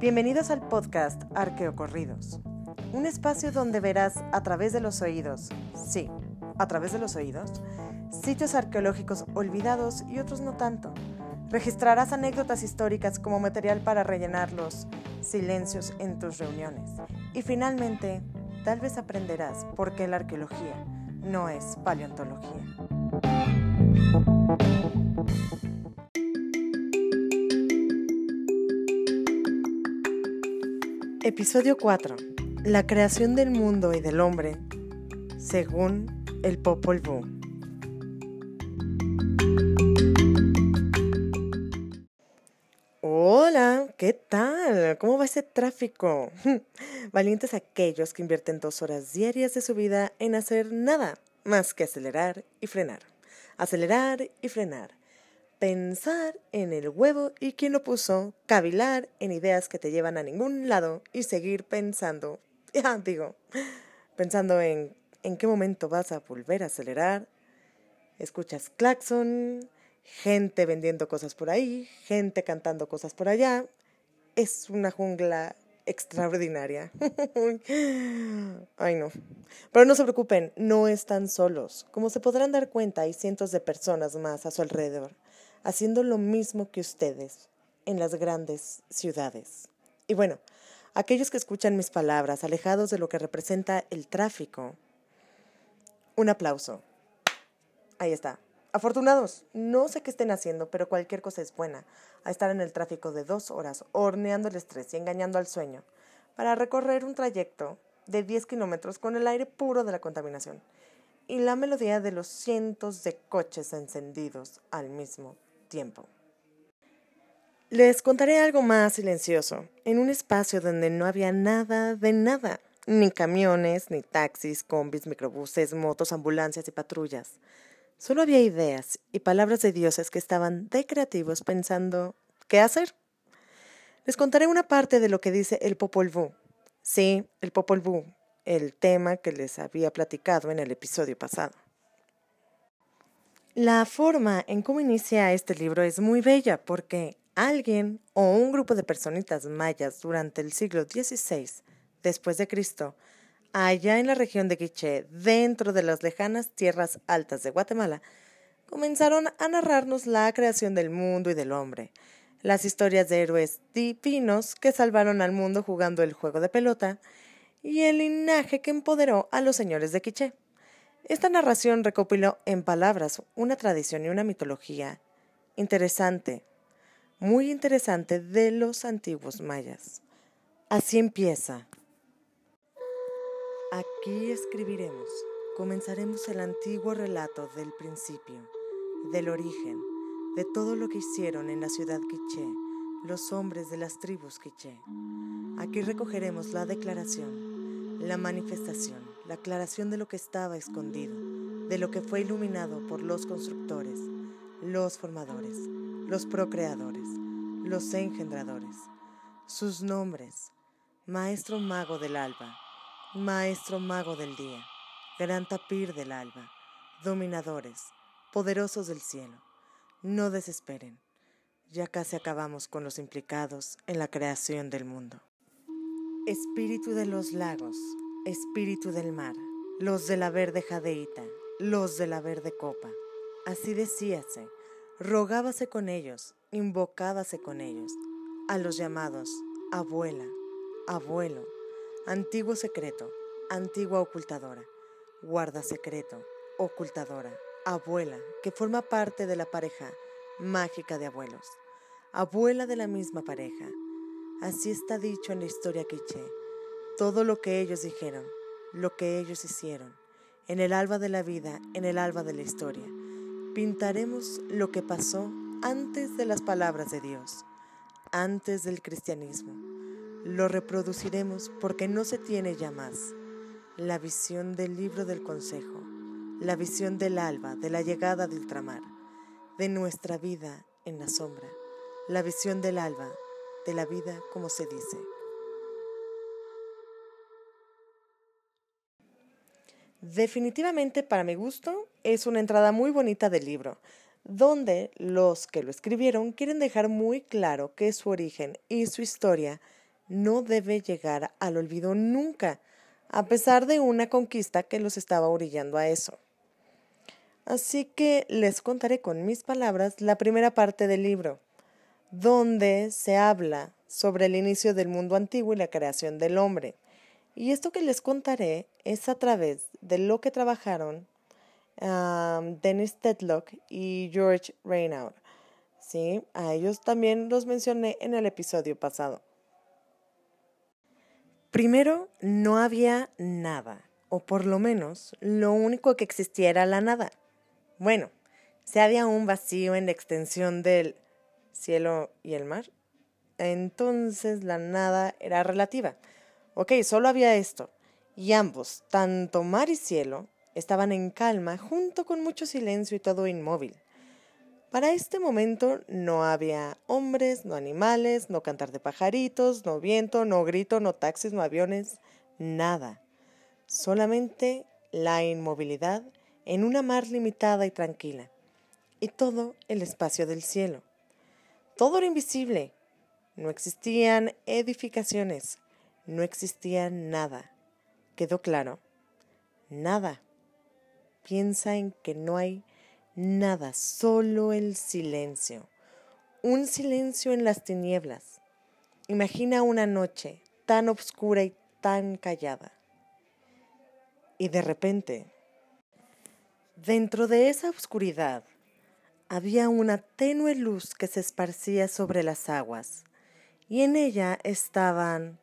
Bienvenidos al podcast Arqueocorridos, un espacio donde verás a través de los oídos, sí, a través de los oídos, sitios arqueológicos olvidados y otros no tanto. Registrarás anécdotas históricas como material para rellenar los silencios en tus reuniones. Y finalmente, tal vez aprenderás por qué la arqueología no es paleontología. Episodio 4. La creación del mundo y del hombre según el Popol Vuh. Hola, ¿qué tal? ¿Cómo va ese tráfico? Valientes aquellos que invierten dos horas diarias de su vida en hacer nada más que acelerar y frenar. Acelerar y frenar pensar en el huevo y quién lo puso, cavilar en ideas que te llevan a ningún lado y seguir pensando, ya digo, pensando en en qué momento vas a volver a acelerar. Escuchas claxon, gente vendiendo cosas por ahí, gente cantando cosas por allá. Es una jungla extraordinaria. Ay, no. Pero no se preocupen, no están solos. Como se podrán dar cuenta, hay cientos de personas más a su alrededor haciendo lo mismo que ustedes en las grandes ciudades. Y bueno, aquellos que escuchan mis palabras, alejados de lo que representa el tráfico, un aplauso. Ahí está. Afortunados, no sé qué estén haciendo, pero cualquier cosa es buena. A estar en el tráfico de dos horas, horneando el estrés y engañando al sueño, para recorrer un trayecto de 10 kilómetros con el aire puro de la contaminación y la melodía de los cientos de coches encendidos al mismo tiempo. Les contaré algo más silencioso, en un espacio donde no había nada de nada, ni camiones, ni taxis, combis, microbuses, motos, ambulancias y patrullas. Solo había ideas y palabras de dioses que estaban de creativos pensando ¿qué hacer? Les contaré una parte de lo que dice el Popol Vuh. Sí, el Popol Vuh, el tema que les había platicado en el episodio pasado. La forma en cómo inicia este libro es muy bella porque alguien o un grupo de personitas mayas durante el siglo XVI después de Cristo, allá en la región de Quiché, dentro de las lejanas tierras altas de Guatemala, comenzaron a narrarnos la creación del mundo y del hombre, las historias de héroes divinos que salvaron al mundo jugando el juego de pelota y el linaje que empoderó a los señores de Quiché. Esta narración recopiló en palabras una tradición y una mitología interesante, muy interesante de los antiguos mayas. Así empieza. Aquí escribiremos, comenzaremos el antiguo relato del principio, del origen, de todo lo que hicieron en la ciudad quiché los hombres de las tribus quiché. Aquí recogeremos la declaración la manifestación, la aclaración de lo que estaba escondido, de lo que fue iluminado por los constructores, los formadores, los procreadores, los engendradores. Sus nombres, Maestro Mago del Alba, Maestro Mago del Día, Gran Tapir del Alba, Dominadores, Poderosos del Cielo. No desesperen, ya casi acabamos con los implicados en la creación del mundo. Espíritu de los lagos, espíritu del mar, los de la verde jadeíta, los de la verde copa. Así decíase, rogábase con ellos, invocábase con ellos, a los llamados abuela, abuelo, antiguo secreto, antigua ocultadora, guarda secreto, ocultadora, abuela, que forma parte de la pareja mágica de abuelos, abuela de la misma pareja, Así está dicho en la historia quiché. Todo lo que ellos dijeron, lo que ellos hicieron, en el alba de la vida, en el alba de la historia, pintaremos lo que pasó antes de las palabras de Dios, antes del cristianismo. Lo reproduciremos porque no se tiene ya más la visión del libro del consejo, la visión del alba, de la llegada de ultramar, de nuestra vida en la sombra, la visión del alba de la vida como se dice. Definitivamente para mi gusto es una entrada muy bonita del libro, donde los que lo escribieron quieren dejar muy claro que su origen y su historia no debe llegar al olvido nunca, a pesar de una conquista que los estaba orillando a eso. Así que les contaré con mis palabras la primera parte del libro, donde se habla sobre el inicio del mundo antiguo y la creación del hombre. Y esto que les contaré es a través de lo que trabajaron Dennis Tedlock y George Raynaud. ¿sí? A ellos también los mencioné en el episodio pasado. Primero, no había nada, o por lo menos lo único que existía era la nada. Bueno, si había un vacío en la extensión del cielo y el mar, entonces la nada era relativa. Ok, solo había esto, y ambos, tanto mar y cielo, estaban en calma, junto con mucho silencio y todo inmóvil. Para este momento no había hombres, no animales, no cantar de pajaritos, no viento, no grito, no taxis, no aviones, nada. Solamente la inmovilidad en una mar limitada y tranquila, y todo el espacio del cielo. Todo era invisible. No existían edificaciones, no existía nada. ¿Quedó claro? Nada. Piensa en que no hay nada, solo el silencio. Un silencio en las tinieblas. Imagina una noche tan oscura y tan callada. Y de repente, dentro de esa oscuridad, había una tenue luz que se esparcía sobre las aguas, y en ella estaban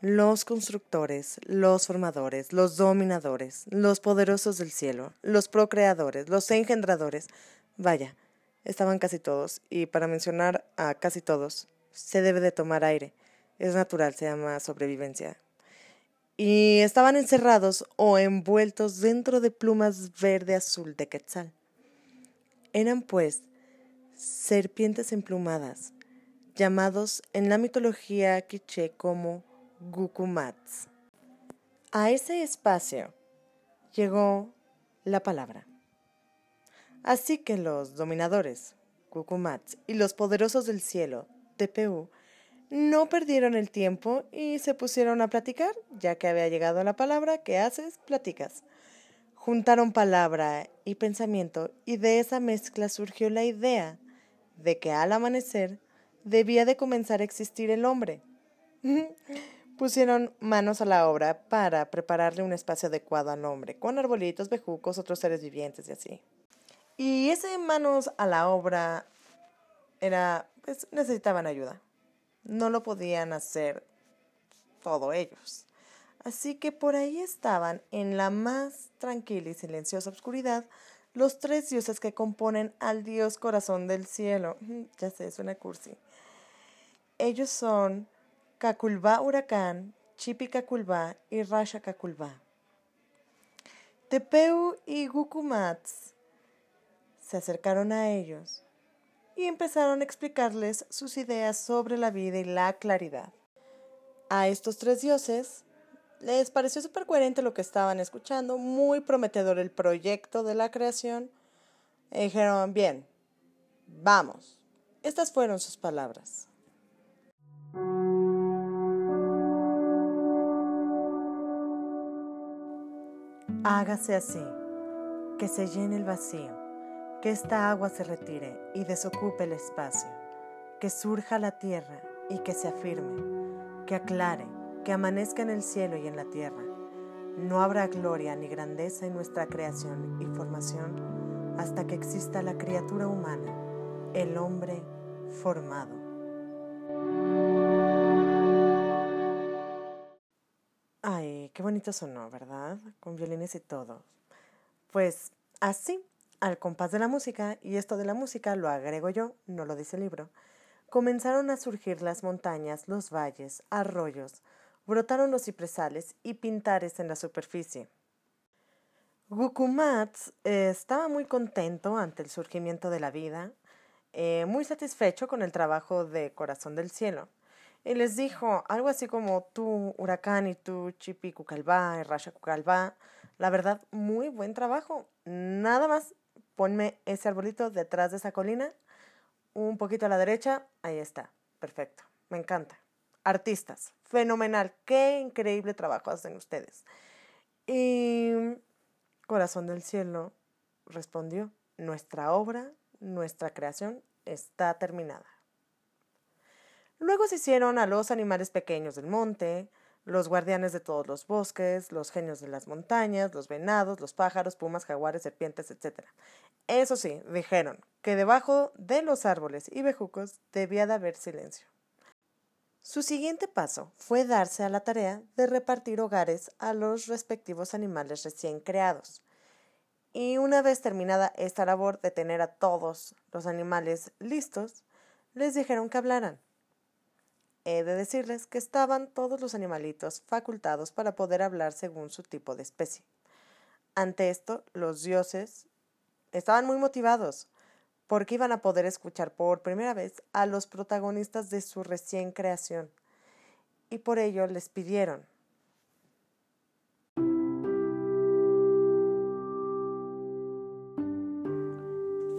los constructores, los formadores, los dominadores, los poderosos del cielo, los procreadores, los engendradores. Vaya, estaban casi todos, y para mencionar a casi todos, se debe de tomar aire. Es natural, se llama sobrevivencia. Y estaban encerrados o envueltos dentro de plumas verde azul de quetzal. Eran, pues, serpientes emplumadas, llamados en la mitología quiché como Gukumats. A ese espacio llegó la palabra. Así que los dominadores, Gukumats, y los poderosos del cielo, TPU, no perdieron el tiempo y se pusieron a platicar, ya que había llegado la palabra que haces, platicas. Juntaron palabra y pensamiento y de esa mezcla surgió la idea de que al amanecer debía de comenzar a existir el hombre. pusieron manos a la obra para prepararle un espacio adecuado al hombre, con arbolitos, bejucos, otros seres vivientes y así. Y ese manos a la obra era, pues necesitaban ayuda. No lo podían hacer todos ellos. Así que por ahí estaban, en la más tranquila y silenciosa oscuridad, los tres dioses que componen al dios corazón del cielo. Ya sé, suena cursi. Ellos son Caculba Huracán, Chipi Caculba y Rasha Caculba. Tepeu y Gukumats se acercaron a ellos y empezaron a explicarles sus ideas sobre la vida y la claridad. A estos tres dioses les pareció súper coherente lo que estaban escuchando, muy prometedor el proyecto de la creación. Y dijeron, bien, vamos. Estas fueron sus palabras. Hágase así, que se llene el vacío, que esta agua se retire y desocupe el espacio, que surja la tierra y que se afirme, que aclare, que amanezca en el cielo y en la tierra. No habrá gloria ni grandeza en nuestra creación y formación hasta que exista la criatura humana, el hombre formado. Bonito sonó, ¿verdad? Con violines y todo. Pues así, al compás de la música, y esto de la música lo agrego yo, no lo dice el libro, comenzaron a surgir las montañas, los valles, arroyos, brotaron los cipresales y pintares en la superficie. Gukumats eh, estaba muy contento ante el surgimiento de la vida, eh, muy satisfecho con el trabajo de Corazón del Cielo y les dijo algo así como tú, Huracán, y tú, Chipi Cucalbá, y Rasha Cucalbá. La verdad, muy buen trabajo. Nada más, ponme ese arbolito detrás de esa colina, un poquito a la derecha, ahí está. Perfecto, me encanta. artistas, fenomenal, qué increíble trabajo hacen ustedes. Y Corazón del Cielo respondió, nuestra obra, nuestra creación está terminada. Luego se hicieron a los animales pequeños del monte, los guardianes de todos los bosques, los genios de las montañas, los venados, los pájaros, pumas, jaguares, serpientes, etc. Eso sí, dijeron que debajo de los árboles y bejucos debía de haber silencio. Su siguiente paso fue darse a la tarea de repartir hogares a los respectivos animales recién creados. Y una vez terminada esta labor de tener a todos los animales listos, les dijeron que hablaran. He de decirles que estaban todos los animalitos facultados para poder hablar según su tipo de especie. Ante esto, los dioses estaban muy motivados, porque iban a poder escuchar por primera vez a los protagonistas de su recién creación, y por ello les pidieron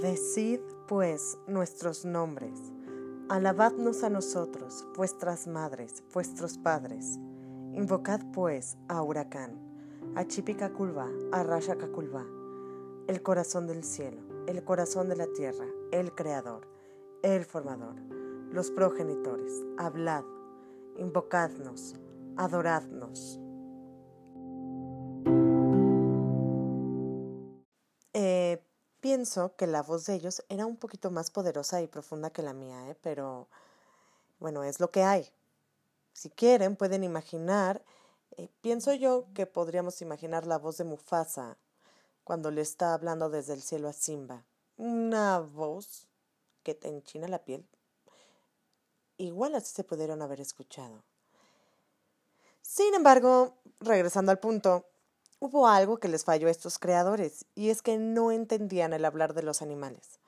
Decid, pues, nuestros nombres. Alabadnos a nosotros, vuestras madres, vuestros padres. Invocad, pues, a Huracán, a Chipicaculba, a Rashacaculba, el corazón del cielo, el corazón de la tierra, el creador, el formador, los progenitores. Hablad, invocadnos, adoradnos. Pienso que la voz de ellos era un poquito más poderosa y profunda que la mía, ¿eh? pero bueno, es lo que hay. Si quieren, pueden imaginar, eh, pienso yo que podríamos imaginar la voz de Mufasa cuando le está hablando desde el cielo a Simba. Una voz que te enchina la piel. Igual así se pudieron haber escuchado. Sin embargo, regresando al punto, Hubo algo que les falló a estos creadores, y es que no entendían el hablar de los animales.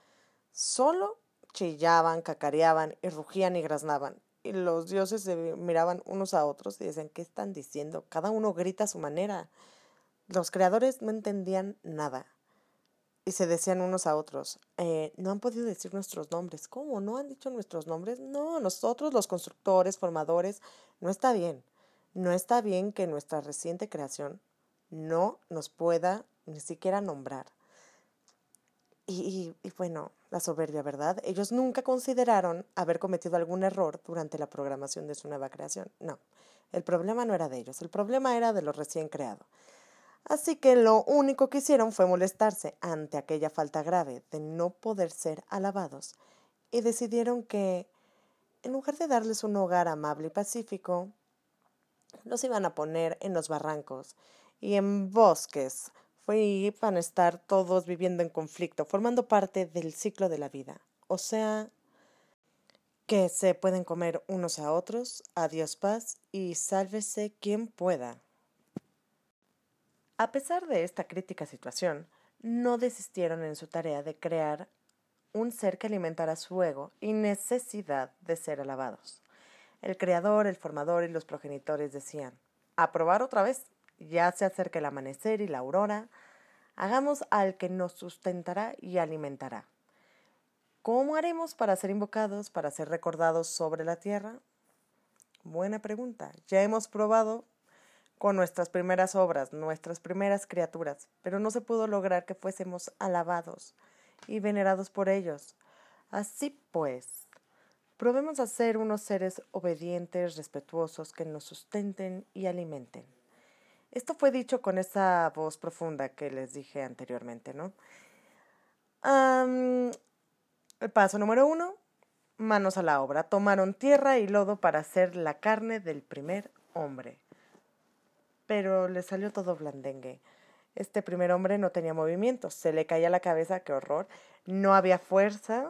Solo chillaban, cacareaban y rugían y graznaban. Y los dioses se miraban unos a otros y decían, ¿qué están diciendo? Cada uno grita a su manera. Los creadores no entendían nada. Y se decían unos a otros, eh, no han podido decir nuestros nombres. ¿Cómo? ¿No han dicho nuestros nombres? No, nosotros los constructores, formadores, no está bien. No está bien que nuestra reciente creación no nos pueda ni siquiera nombrar. Y, bueno, la soberbia, ¿verdad? Ellos nunca consideraron haber cometido algún error durante la programación de su nueva creación. No, el problema no era de ellos, el problema era de lo recién creado. Así que lo único que hicieron fue molestarse ante aquella falta grave de no poder ser alabados y decidieron que, en lugar de darles un hogar amable y pacífico, los iban a poner en los barrancos y en bosques. Fue van a estar todos viviendo en conflicto, formando parte del ciclo de la vida. O sea, que se pueden comer unos a otros, adiós paz y sálvese quien pueda. A pesar de esta crítica situación, no desistieron en su tarea de crear un ser que alimentara su ego y necesidad de ser alabados. El creador, el formador y los progenitores decían, a probar otra vez, ya se acerca el amanecer y la aurora, hagamos al que nos sustentará y alimentará. ¿Cómo haremos para ser invocados, para ser recordados sobre la tierra? Buena pregunta. Ya hemos probado con nuestras primeras obras, nuestras primeras criaturas, pero no se pudo lograr que fuésemos alabados y venerados por ellos. Así pues, probemos a ser unos seres obedientes, respetuosos, que nos sustenten y alimenten. Esto fue dicho con esa voz profunda que les dije anteriormente, ¿no? el paso número uno, manos a la obra. Tomaron tierra y lodo para hacer la carne del primer hombre. Pero le salió todo blandengue. Este primer hombre no tenía movimiento, se le caía la cabeza, qué horror. No había fuerza,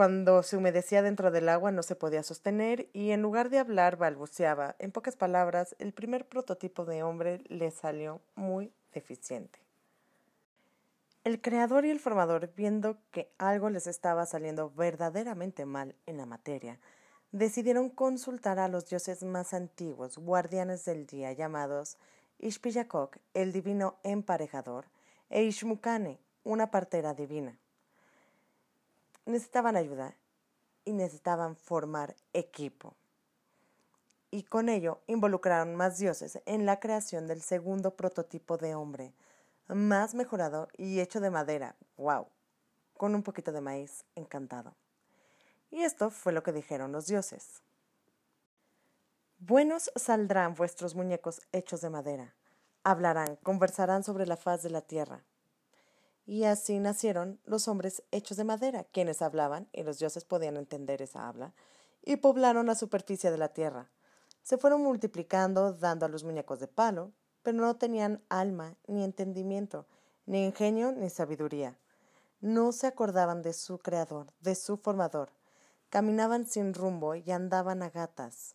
cuando se humedecía dentro del agua no se podía sostener y en lugar de hablar balbuceaba. En pocas palabras, el primer prototipo de hombre le salió muy deficiente. El creador y el formador, viendo que algo les estaba saliendo verdaderamente mal en la materia, decidieron consultar a los dioses más antiguos, guardianes del día, llamados Ishpiyakok, el divino emparejador, e Ishmukane, una partera divina necesitaban ayuda y necesitaban formar equipo. y con ello involucraron más dioses en la creación del segundo prototipo de hombre, más mejorado y hecho de madera, wow, con un poquito de maíz encantado. Y esto fue lo que dijeron los dioses. Buenos saldrán vuestros muñecos hechos de madera, hablarán, conversarán sobre la faz de la tierra. Y así nacieron los hombres hechos de madera, quienes hablaban, y los dioses podían entender esa habla, y poblaron la superficie de la tierra. Se fueron multiplicando, dando a los muñecos de palo, pero no tenían alma, ni entendimiento, ni ingenio, ni sabiduría. No se acordaban de su creador, de su formador. Caminaban sin rumbo y andaban a gatas.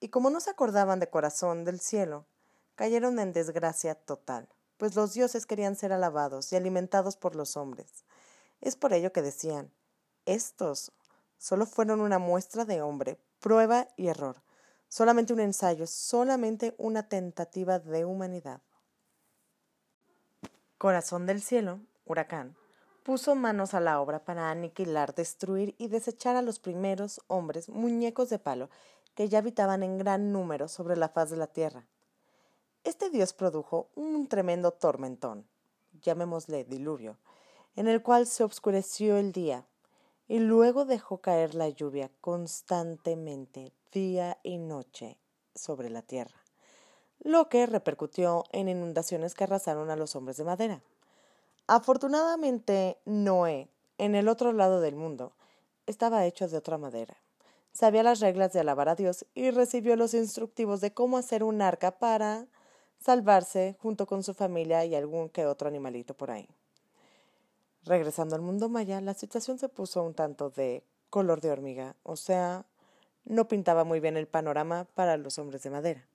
Y como no se acordaban de corazón del cielo, cayeron en desgracia total, pues los dioses querían ser alabados y alimentados por los hombres. Es por ello que decían, estos solo fueron una muestra de hombre, prueba y error, solamente un ensayo, solamente una tentativa de humanidad. Corazón del cielo, huracán, puso manos a la obra para aniquilar, destruir y desechar a los primeros hombres muñecos de palo que ya habitaban en gran número sobre la faz de la tierra. Este dios produjo un tremendo tormentón, llamémosle diluvio, en el cual se obscureció el día, y luego dejó caer la lluvia constantemente, día y noche, sobre la tierra, lo que repercutió en inundaciones que arrasaron a los hombres de madera. Afortunadamente, Noé, en el otro lado del mundo, estaba hecho de otra madera. Sabía las reglas de alabar a Dios y recibió los instructivos de cómo hacer un arca para salvarse junto con su familia y algún que otro animalito por ahí. Regresando al mundo maya, la situación se puso un tanto de color de hormiga, o sea, no pintaba muy bien el panorama para los hombres de madera.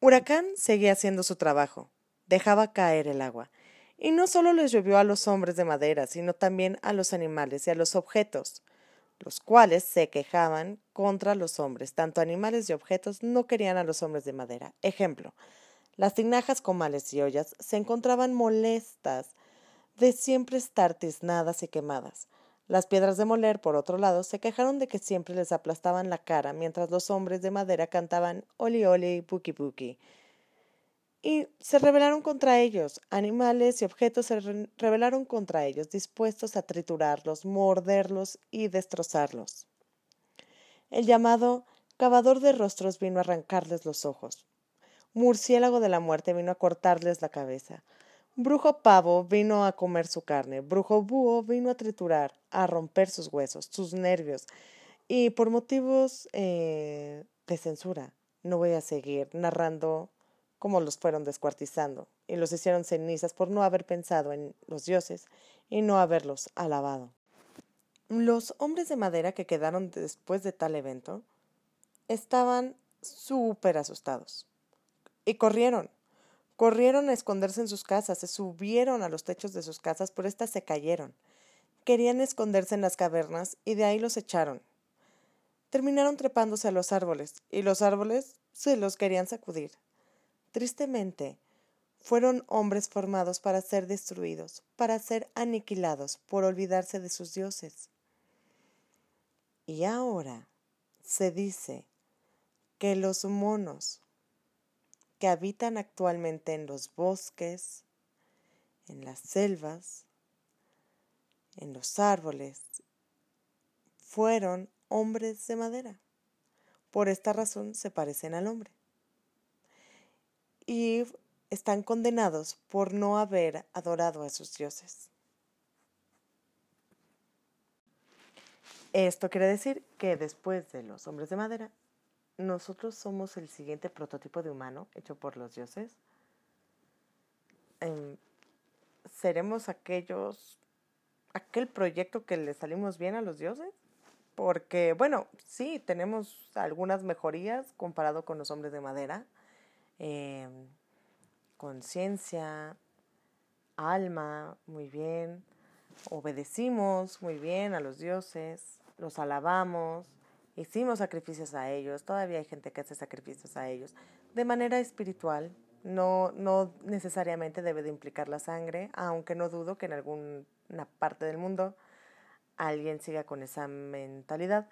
Huracán seguía haciendo su trabajo, dejaba caer el agua, y no solo les llovió a los hombres de madera, sino también a los animales y a los objetos, los cuales se quejaban contra los hombres. Tanto animales y objetos no querían a los hombres de madera. Ejemplo, las tinajas, comales y ollas se encontraban molestas de siempre estar tiznadas y quemadas. Las piedras de moler, por otro lado, se quejaron de que siempre les aplastaban la cara mientras los hombres de madera cantaban oli oli buki buki. Y se rebelaron contra ellos. Animales y objetos se rebelaron contra ellos, dispuestos a triturarlos, morderlos y destrozarlos. El llamado cavador de rostros vino a arrancarles los ojos. Murciélago de la muerte vino a cortarles la cabeza. Brujo pavo vino a comer su carne. Brujo búho vino a triturar, a romper sus huesos, sus nervios. Y por motivos eh, de censura, no voy a seguir narrando cómo los fueron descuartizando y los hicieron cenizas por no haber pensado en los dioses y no haberlos alabado. Los hombres de madera que quedaron después de tal evento estaban súper asustados. Y corrieron. Corrieron a esconderse en sus casas, se subieron a los techos de sus casas, pero éstas se cayeron. Querían esconderse en las cavernas y de ahí los echaron. Terminaron trepándose a los árboles, y los árboles se los querían sacudir. Tristemente, fueron hombres formados para ser destruidos, para ser aniquilados, por olvidarse de sus dioses. Y ahora se dice que los monos que habitan actualmente en los bosques, en las selvas, en los árboles, fueron hombres de madera. Por esta razón se parecen al hombre. Y están condenados por no haber adorado a sus dioses. Esto quiere decir que después de los hombres de madera nosotros somos el siguiente prototipo de humano hecho por los dioses. Em, seremos aquellos, aquel proyecto que le salimos bien a los dioses. Porque, bueno, sí, tenemos algunas mejorías comparado con los hombres de madera. Em, conciencia, alma, muy bien. Obedecimos muy bien a los dioses, los alabamos, hicimos sacrificios a ellos, todavía hay gente que hace sacrificios a ellos, de manera espiritual, no, no necesariamente debe de implicar la sangre, aunque no dudo que en alguna parte del mundo alguien siga con esa mentalidad.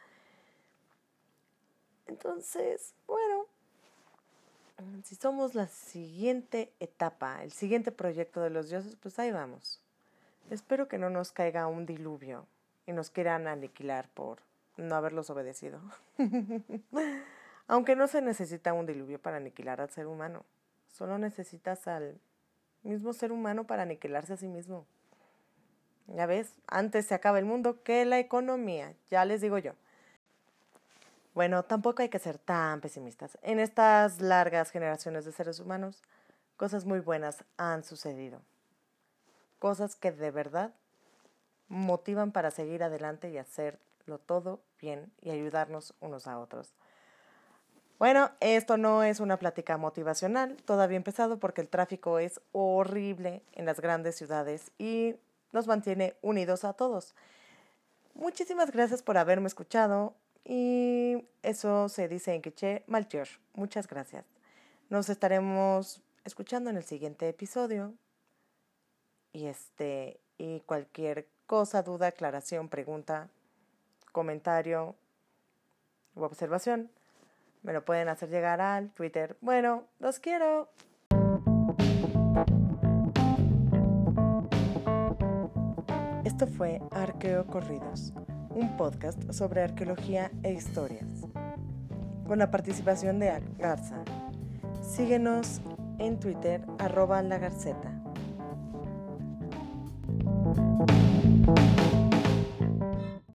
Entonces, bueno, si somos la siguiente etapa, el siguiente proyecto de los dioses, pues ahí vamos. Espero que no nos caiga un diluvio y nos quieran aniquilar por no haberlos obedecido. Aunque no se necesita un diluvio para aniquilar al ser humano, solo necesitas al mismo ser humano para aniquilarse a sí mismo. Ya ves, antes se acaba el mundo que la economía, ya les digo yo. Bueno, tampoco hay que ser tan pesimistas. En estas largas generaciones de seres humanos, cosas muy buenas han sucedido. Cosas que de verdad motivan para seguir adelante y hacerlo todo bien y ayudarnos unos a otros. Bueno, esto no es una plática motivacional, todavía empezado porque el tráfico es horrible en las grandes ciudades y nos mantiene unidos a todos. Muchísimas gracias por haberme escuchado y eso se dice en quiché malcher. Muchas gracias. Nos estaremos escuchando en el siguiente episodio. Y este y cualquier cosa, duda, aclaración, pregunta, comentario u observación me lo pueden hacer llegar al Twitter. Bueno, los quiero. Esto fue Arqueo Corridos, un podcast sobre arqueología e historias, con la participación de Garza. Síguenos en Twitter, arroba la Garceta.